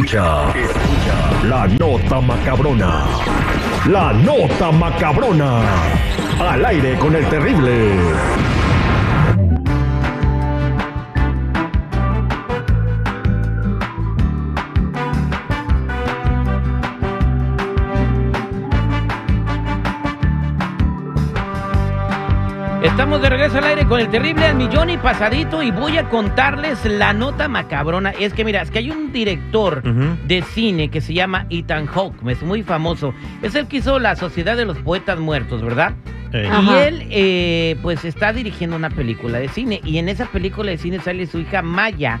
Escucha, la nota macabrona. La nota macabrona. Al aire con el terrible. Estamos de regreso al aire con el terrible al millón y pasadito y voy a contarles la nota macabrona. Es que mira, es que hay un director de cine que se llama Ethan Hawke, es muy famoso. Es el que hizo La Sociedad de los Poetas Muertos, ¿verdad? Y él, eh, pues, está dirigiendo una película de cine. Y en esa película de cine sale su hija Maya,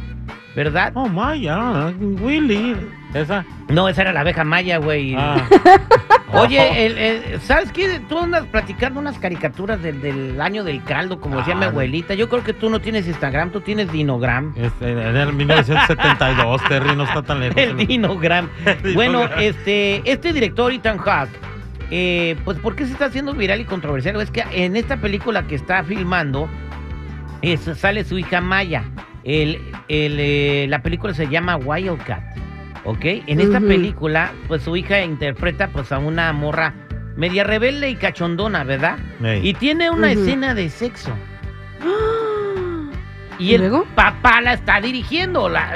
¿verdad? Oh, Maya, Willy. Esa. No, esa era la abeja Maya, güey. Ah. Oye, el- el- ¿sabes qué? Tú andas platicando unas caricaturas del, del año del caldo, como decía mi Ah. abuelita. Yo creo que tú no tienes Instagram, tú tienes Dinogram. Este, en el 1972, Terry, no está tan lejos. El Dinogram. Bueno, este, este director, Ethan Hawke, eh, pues, ¿por qué se está haciendo viral y controversial? Es que en esta película que está filmando, es- sale su hija Maya. El, el, eh, la película se llama Wildcat, ¿ok? En esta película, pues su hija interpreta pues a una morra media rebelde y cachondona, ¿verdad? Y tiene una escena de sexo. Y, ¿Y el luego? papá la está dirigiendo. La,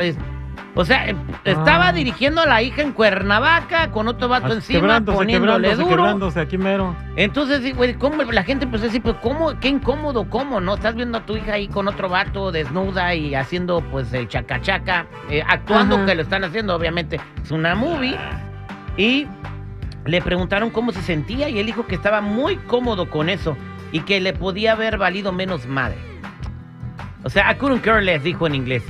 o sea, eh, estaba Ah. dirigiendo a la hija en Cuernavaca con otro vato Ah, encima, quebrándose, poniéndole quebrándose, duro. quebrándose aquí mero. Entonces, güey, ¿cómo la gente empezó a decir, pues, ¿cómo? Qué incómodo, ¿cómo? ¿No? Estás viendo a tu hija ahí con otro vato desnuda y haciendo, pues, el chacachaca, eh, actuando Ajá. que lo están haciendo, obviamente. Es una movie. Y le preguntaron cómo se sentía y él dijo que estaba muy cómodo con eso y que le podía haber valido menos madre. O sea, I couldn't care less, dijo en inglés.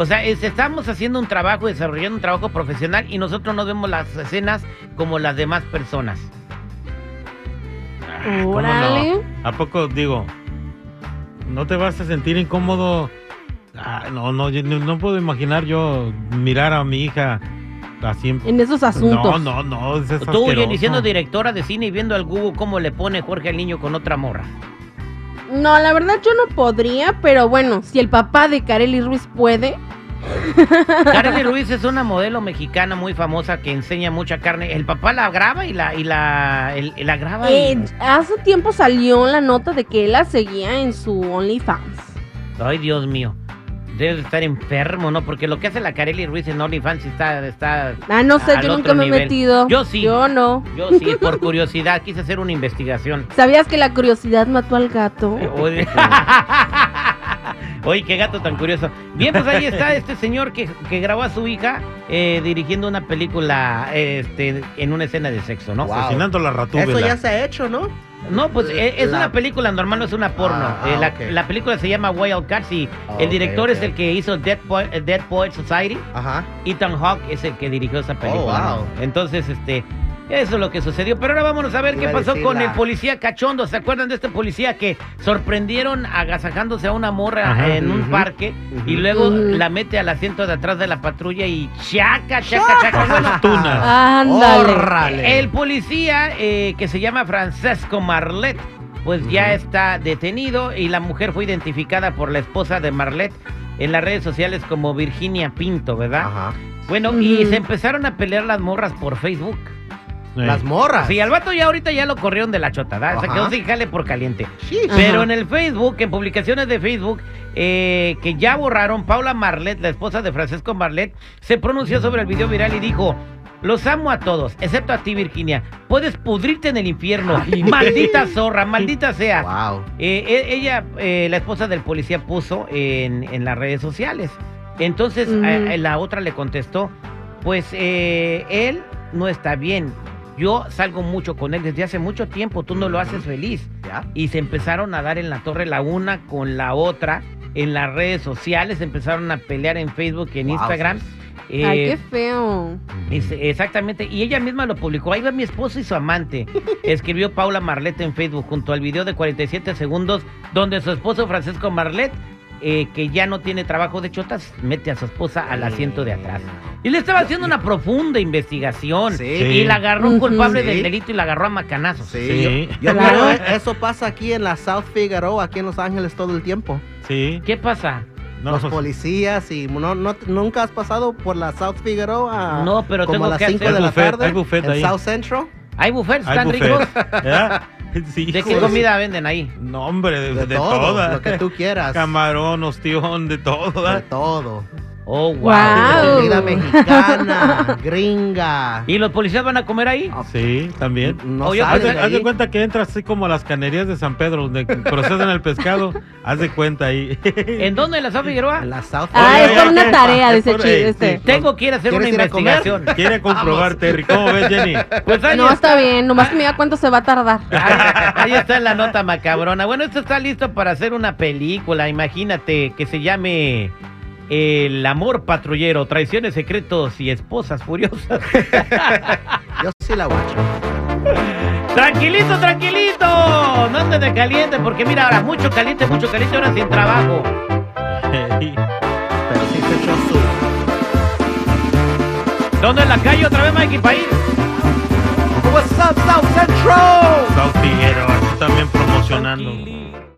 O sea, es- estamos haciendo un trabajo, desarrollando un trabajo profesional y nosotros no vemos las escenas como las demás personas. Ah, ¿cómo no? ¿A poco digo? ¿No te vas a sentir incómodo? Ah, no, no, yo no, no puedo imaginar yo mirar a mi hija así. en- En esos asuntos. No, no, no, es Tú. Jenny, siendo directora de cine y viendo al Google cómo le pone Jorge al niño con otra morra. No, la verdad yo no podría, pero bueno, si el papá de Kareli Ruiz puede. Kareli Ruiz es una modelo mexicana muy famosa que enseña mucha carne. El papá la graba y la, y la, el- la graba. y- Eh, hace tiempo salió la nota de que él la seguía en su OnlyFans. Ay, Dios mío. Debe de estar enfermo, ¿no? Porque lo que hace la Kareli Ruiz en OnlyFans está, está... Ah, no sé, yo nunca me he metido. Yo sí. Yo no. Yo sí, por curiosidad, quise hacer una investigación. ¿Sabías que la curiosidad mató al gato? Oye, qué gato tan curioso. Bien, pues ahí está este señor que, que grabó a su hija eh, dirigiendo una película este, en una escena de sexo, ¿no? Wow. Asesinando la ratúbela. Eso ya se ha hecho, ¿no? No, pues eh, es La- una película normal, no es una porno. Ah, Eh, ah, la, película se llama Wild Cats y Ah, el director es el que hizo Dead, Po- Dead Poet Society. Ajá. Ethan Hawke es el que dirigió esa película. Oh, wow. ¿no? Entonces, este, eso es lo que sucedió. Pero ahora vámonos a ver Iba qué pasó con la- el policía cachondo. ¿Se acuerdan de este policía que sorprendieron agasajándose a una morra Ajá. en un parque y luego la mete al asiento de atrás de la patrulla y chaca, chaca, chaca. Bueno. Ándale. Órale. el policía eh, que se llama Francesco Marlet, pues ya está detenido y la mujer fue identificada por la esposa de Marlet en las redes sociales como Virginia Pinto, ¿verdad? Ajá. Bueno, y se empezaron a pelear las morras por Facebook. Las morras. Sí, al vato ya ahorita ya lo corrieron de la chota, ¿verdad? Se Ajá. quedó sin jale por caliente. Ajá. Pero en el Facebook, en publicaciones de Facebook, eh, que ya borraron, Paula Marlet, la esposa de Francisco Marlet, se pronunció sobre el video viral y dijo, los amo a todos, excepto a ti, Virginia. Puedes pudrirte en el infierno, maldita zorra, maldita sea. Wow. Eh, e- ella, eh, la esposa del policía, puso en, en las redes sociales. Entonces a- a la otra le contestó, pues eh, él no está bien. Yo salgo mucho con él desde hace mucho tiempo, tú no lo haces feliz. ¿Ya? Y se empezaron a dar en la torre la una con la otra en las redes sociales, empezaron a pelear en Facebook y en Wow. Instagram. Ay, Eh, qué feo. es- exactamente, y ella misma lo publicó. Ahí va mi esposo y su amante. Escribió Paula Marlet en Facebook junto al video de 47 segundos donde su esposo Francisco Marlet, eh, que ya no tiene trabajo de chotas, mete a su esposa al asiento de atrás. Y le estaba haciendo una profunda investigación. Sí. Y la agarró un culpable Sí. del delito y la agarró a macanazos. Sí. Sí. Yo, yo Claro. eso pasa aquí en la South Figueroa, aquí en Los Ángeles todo el tiempo. Sí. ¿Qué pasa? No, los policías y no, no, nunca has pasado por la South Figueroa No, pero como tengo a las que 5 hacer- de Hay la buffet, tarde hay buffet en ahí. South Central ¿Hay buffets? Hay ¿Están buffet. ricos? Sí, ¿De qué comida venden ahí? No, hombre, de, de, de todo toda. lo que tú quieras Camarón, ostión, de todo. de ¿verdad? todo Oh, wow. Guau. comida mexicana gringa ¿Y los policías van a comer ahí? Sí, también. no Oye, Haz de, haz cuenta que entras así como a las canerías de San Pedro, donde procesan el pescado. Haz de cuenta ahí. ¿En dónde? ¿En la San Figueroa? en la South Ah, Oye, es por una tarea, dice por- Chi- eh, este. sí. Tengo que ir a hacer una investigación. Quiere comprobar. Terry. ¿Cómo ves, Jenny? Pues ahí, No, está, está bien, nomás que me diga cuánto se va a tardar. ahí, ahí está la nota macabrona. Bueno, esto está listo para hacer una película. Imagínate que se llame El amor patrullero, traiciones secretos y esposas furiosas. yo sí la guacho tranquilito, tranquilito. No andes de caliente porque mira ahora mucho caliente, mucho caliente ahora sin trabajo. pero sí se echó su ¿Dónde en la calle otra vez, Mikey, para ir? What's up South Central South Figueroa, también promocionando.